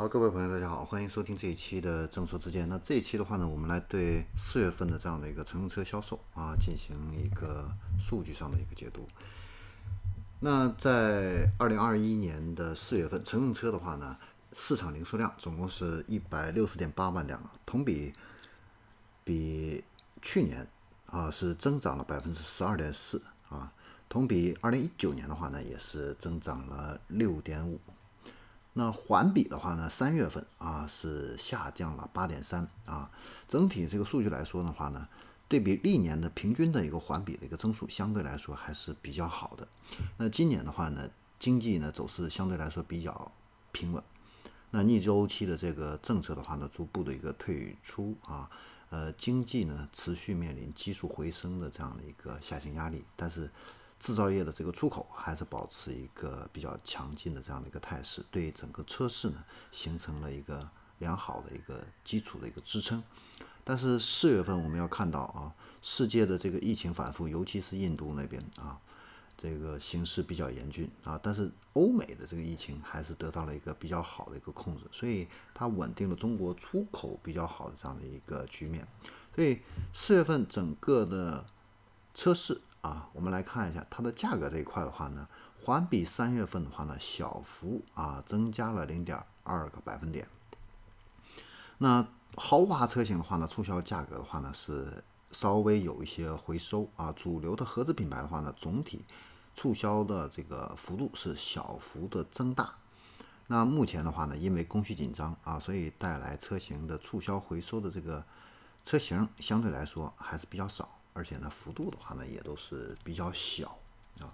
好，各位朋友，大家好，欢迎收听这一期的正说之见。那这一期的话呢，我们来对四月份的这样的一个乘用车销售啊，进行一个数据上的一个解读。那在二零二一年的四月份，乘用车的话呢，市场零售量总共是一百六十点八万辆，同比比去年啊是增长了百分之十二点四啊，同比二零一九年的话呢，也是增长了六点五。那环比的话呢，三月份啊是下降了八点三啊，整体这个数据来说的话呢，对比历年的平均的一个环比的一个增速，相对来说还是比较好的。那今年的话呢，经济呢走势相对来说比较平稳，那逆周期的这个政策的话呢，逐步的一个退出啊，呃，经济呢持续面临基数回升的这样的一个下行压力，但是。制造业的这个出口还是保持一个比较强劲的这样的一个态势，对整个车市呢形成了一个良好的一个基础的一个支撑。但是四月份我们要看到啊，世界的这个疫情反复，尤其是印度那边啊，这个形势比较严峻啊。但是欧美的这个疫情还是得到了一个比较好的一个控制，所以它稳定了中国出口比较好的这样的一个局面。所以四月份整个的车市。啊，我们来看一下它的价格这一块的话呢，环比三月份的话呢，小幅啊增加了零点二个百分点。那豪华车型的话呢，促销价格的话呢是稍微有一些回收啊。主流的合资品牌的话呢，总体促销的这个幅度是小幅的增大。那目前的话呢，因为供需紧张啊，所以带来车型的促销回收的这个车型相对来说还是比较少。而且呢，幅度的话呢，也都是比较小啊。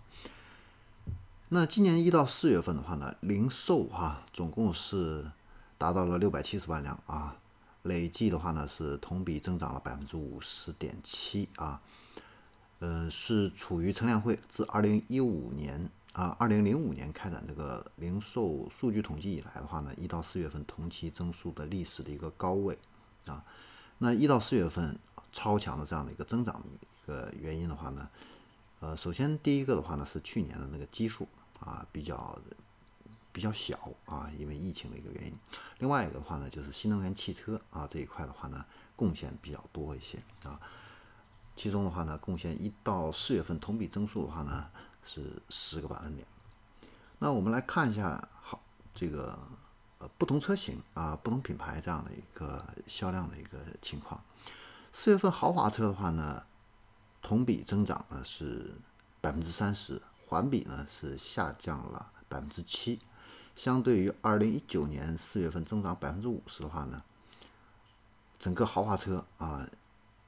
那今年一到四月份的话呢，零售哈总共是达到了六百七十万辆啊，累计的话呢是同比增长了百分之五十点七啊。呃，是处于乘联会自二零一五年啊，二零零五年开展这个零售数据统计以来的话呢，一到四月份同期增速的历史的一个高位啊。那一到四月份。超强的这样的一个增长的一个原因的话呢，呃，首先第一个的话呢是去年的那个基数啊比较比较小啊，因为疫情的一个原因。另外一个的话呢就是新能源汽车啊这一块的话呢贡献比较多一些啊，其中的话呢贡献一到四月份同比增速的话呢是十个百分点。那我们来看一下好这个呃不同车型啊不同品牌这样的一个销量的一个情况。四月份豪华车的话呢，同比增长呢是百分之三十，环比呢是下降了百分之七。相对于二零一九年四月份增长百分之五十的话呢，整个豪华车啊，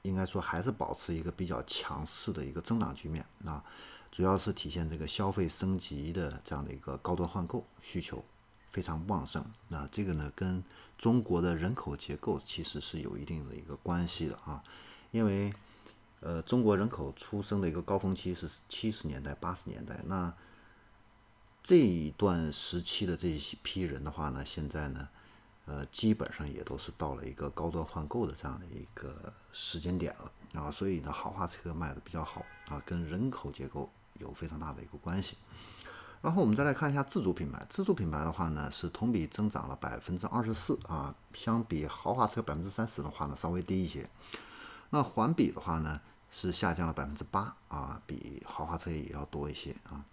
应该说还是保持一个比较强势的一个增长局面啊，主要是体现这个消费升级的这样的一个高端换购需求。非常旺盛，那这个呢，跟中国的人口结构其实是有一定的一个关系的啊，因为呃，中国人口出生的一个高峰期是七十年代、八十年代，那这一段时期的这一批人的话呢，现在呢，呃，基本上也都是到了一个高端换购的这样的一个时间点了。啊，所以呢，豪华车卖的比较好啊，跟人口结构有非常大的一个关系。然后我们再来看一下自主品牌，自主品牌的话呢是同比增长了百分之二十四啊，相比豪华车百分之三十的话呢稍微低一些。那环比的话呢是下降了百分之八啊，比豪华车也要多一些啊。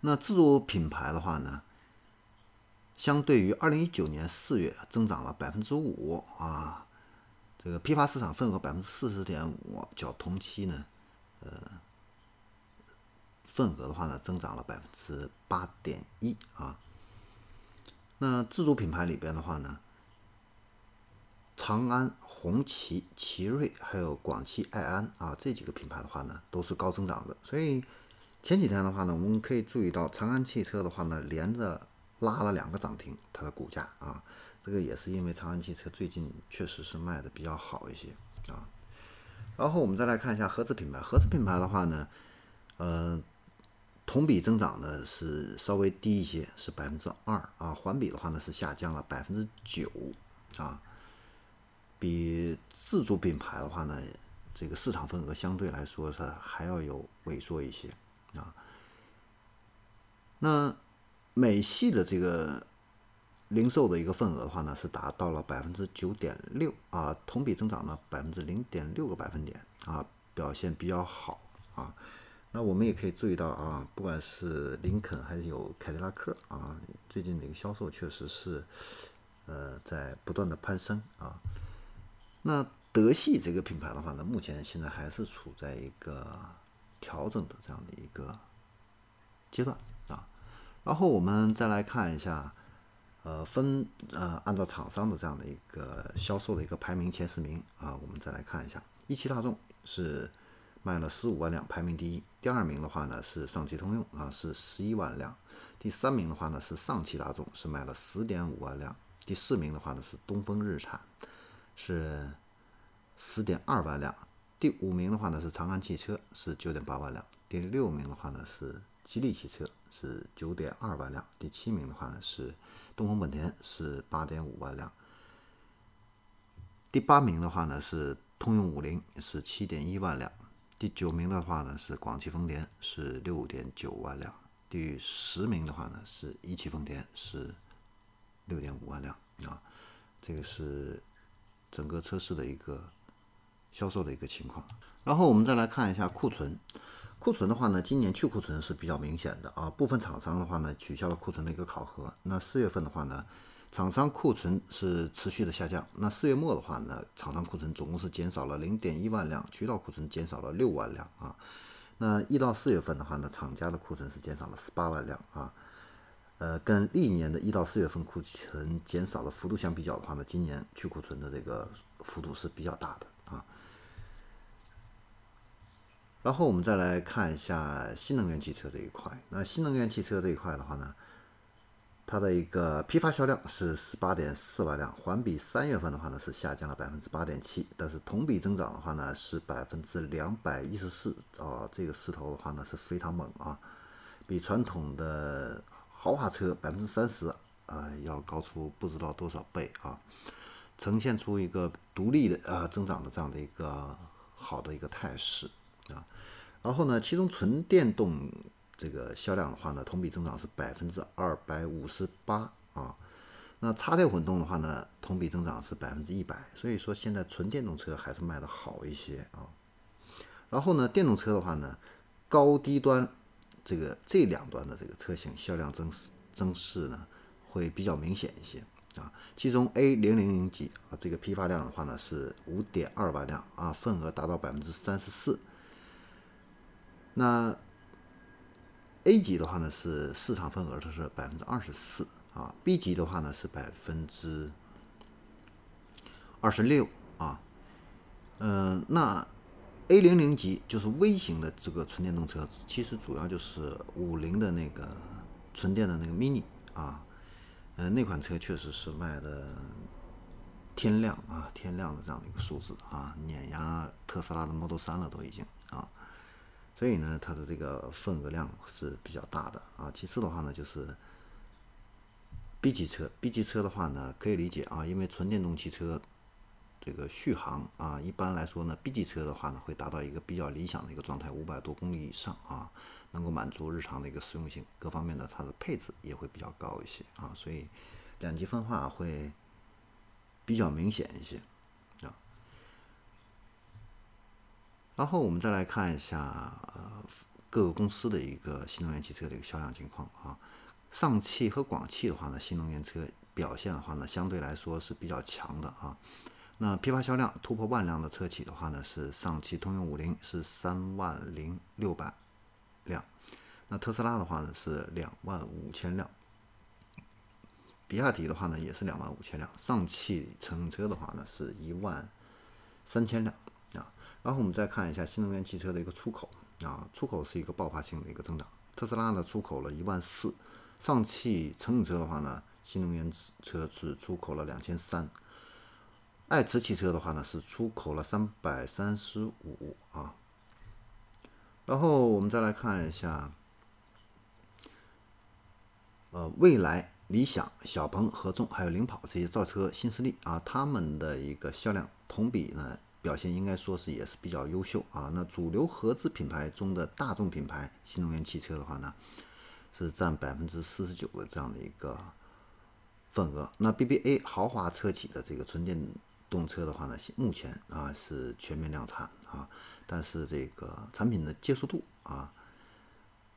那自主品牌的话呢，相对于二零一九年四月增长了百分之五啊，这个批发市场份额百分之四十点五，较同期呢，呃。份额的话呢，增长了百分之八点一啊。那自主品牌里边的话呢，长安、红旗、奇瑞还有广汽埃安啊这几个品牌的话呢，都是高增长的。所以前几天的话呢，我们可以注意到长安汽车的话呢，连着拉了两个涨停，它的股价啊，这个也是因为长安汽车最近确实是卖的比较好一些啊。然后我们再来看一下合资品牌，合资品牌的话呢，呃。同比增长呢是稍微低一些，是百分之二啊。环比的话呢是下降了百分之九啊，比自主品牌的话呢，这个市场份额相对来说是还要有萎缩一些啊。那美系的这个零售的一个份额的话呢，是达到了百分之九点六啊，同比增长了百分之零点六个百分点啊，表现比较好啊。那我们也可以注意到啊，不管是林肯还是有凯迪拉克啊，最近的一个销售确实是呃在不断的攀升啊。那德系这个品牌的话呢，目前现在还是处在一个调整的这样的一个阶段啊。然后我们再来看一下。呃，分呃，按照厂商的这样的一个销售的一个排名前十名啊，我们再来看一下，一汽大众是卖了十五万辆，排名第一。第二名的话呢是上汽通用啊，是十一万辆。第三名的话呢是上汽大众，是卖了十点五万辆。第四名的话呢是东风日产，是十点二万辆。第五名的话呢是长安汽车，是九点八万辆。第六名的话呢是吉利汽车，是九点二万辆。第七名的话呢是。东风本田是八点五万辆，第八名的话呢是通用五菱是七点一万辆，第九名的话呢是广汽丰田是六点九万辆，第十名的话呢是一汽丰田是六点五万辆啊，这个是整个车市的一个销售的一个情况。然后我们再来看一下库存。库存的话呢，今年去库存是比较明显的啊。部分厂商的话呢，取消了库存的一个考核。那四月份的话呢，厂商库存是持续的下降。那四月末的话呢，厂商库存总共是减少了零点一万辆，渠道库存减少了六万辆啊。那一到四月份的话呢，厂家的库存是减少了十八万辆啊。呃，跟历年的一到四月份库存减少的幅度相比较的话呢，今年去库存的这个幅度是比较大的啊。然后我们再来看一下新能源汽车这一块。那新能源汽车这一块的话呢，它的一个批发销量是十八点四万辆，环比三月份的话呢是下降了百分之八点七，但是同比增长的话呢是百分之两百一十四啊，这个势头的话呢是非常猛啊，比传统的豪华车百分之三十啊要高出不知道多少倍啊，呈现出一个独立的呃增长的这样的一个好的一个态势。啊，然后呢，其中纯电动这个销量的话呢，同比增长是百分之二百五十八啊。那插电混动的话呢，同比增长是百分之一百。所以说现在纯电动车还是卖的好一些啊。然后呢，电动车的话呢，高低端这个这两端的这个车型销量增增势呢，会比较明显一些啊。其中 A 零零零级啊，这个批发量的话呢是五点二万辆啊，份额达到百分之三十四。那 A 级的话呢，是市场份额它是百分之二十四啊，B 级的话呢是百分之二十六啊，嗯，那 A 零零级就是微型的这个纯电动车，其实主要就是五菱的那个纯电的那个 mini 啊，嗯，那款车确实是卖的天亮啊，天亮的这样的一个数字啊，碾压特斯拉的 Model 三了都已经。所以呢，它的这个份额量是比较大的啊。其次的话呢，就是 B 级车，B 级车的话呢，可以理解啊，因为纯电动汽车这个续航啊，一般来说呢，B 级车的话呢，会达到一个比较理想的一个状态，五百多公里以上啊，能够满足日常的一个实用性，各方面的它的配置也会比较高一些啊，所以两极分化会比较明显一些。然后我们再来看一下呃各个公司的一个新能源汽车的一个销量情况啊。上汽和广汽的话呢，新能源车表现的话呢，相对来说是比较强的啊。那批发销量突破万辆的车企的话呢，是上汽通用五菱是三万零六百辆，那特斯拉的话呢是两万五千辆，比亚迪的话呢也是两万五千辆，上汽乘用车的话呢是一万三千辆。然后我们再看一下新能源汽车的一个出口啊，出口是一个爆发性的一个增长。特斯拉呢出口了一万四，上汽乘用车的话呢，新能源车是出口了两千三，爱驰汽车的话呢是出口了三百三十五啊。然后我们再来看一下，呃，蔚来、理想、小鹏、合众还有领跑这些造车新势力啊，他们的一个销量同比呢。表现应该说是也是比较优秀啊。那主流合资品牌中的大众品牌新能源汽车的话呢，是占百分之四十九的这样的一个份额。那 BBA 豪华车企的这个纯电动车的话呢，目前啊是全面量产啊，但是这个产品的接受度啊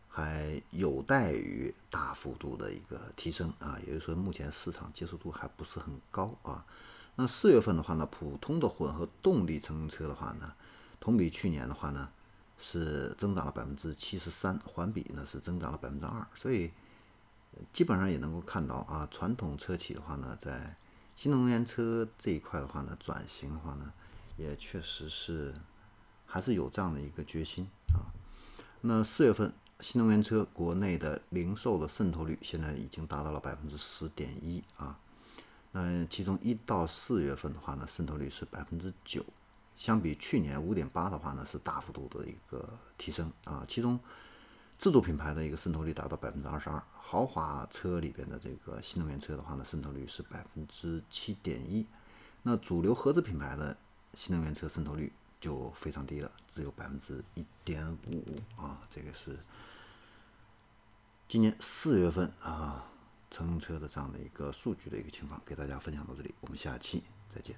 还有待于大幅度的一个提升啊，也就是说目前市场接受度还不是很高啊。那四月份的话呢，普通的混合动力乘用车的话呢，同比去年的话呢是增长了百分之七十三，环比呢是增长了百分之二，所以基本上也能够看到啊，传统车企的话呢，在新能源车这一块的话呢，转型的话呢，也确实是还是有这样的一个决心啊。那四月份。新能源车国内的零售的渗透率现在已经达到了百分之十点一啊，那其中一到四月份的话呢，渗透率是百分之九，相比去年五点八的话呢，是大幅度的一个提升啊。其中自主品牌的一个渗透率达到百分之二十二，豪华车里边的这个新能源车的话呢，渗透率是百分之七点一，那主流合资品牌的新能源车渗透率就非常低了，只有百分之一点五啊，这个是。今年四月份啊，乘用车的这样的一个数据的一个情况，给大家分享到这里，我们下期再见。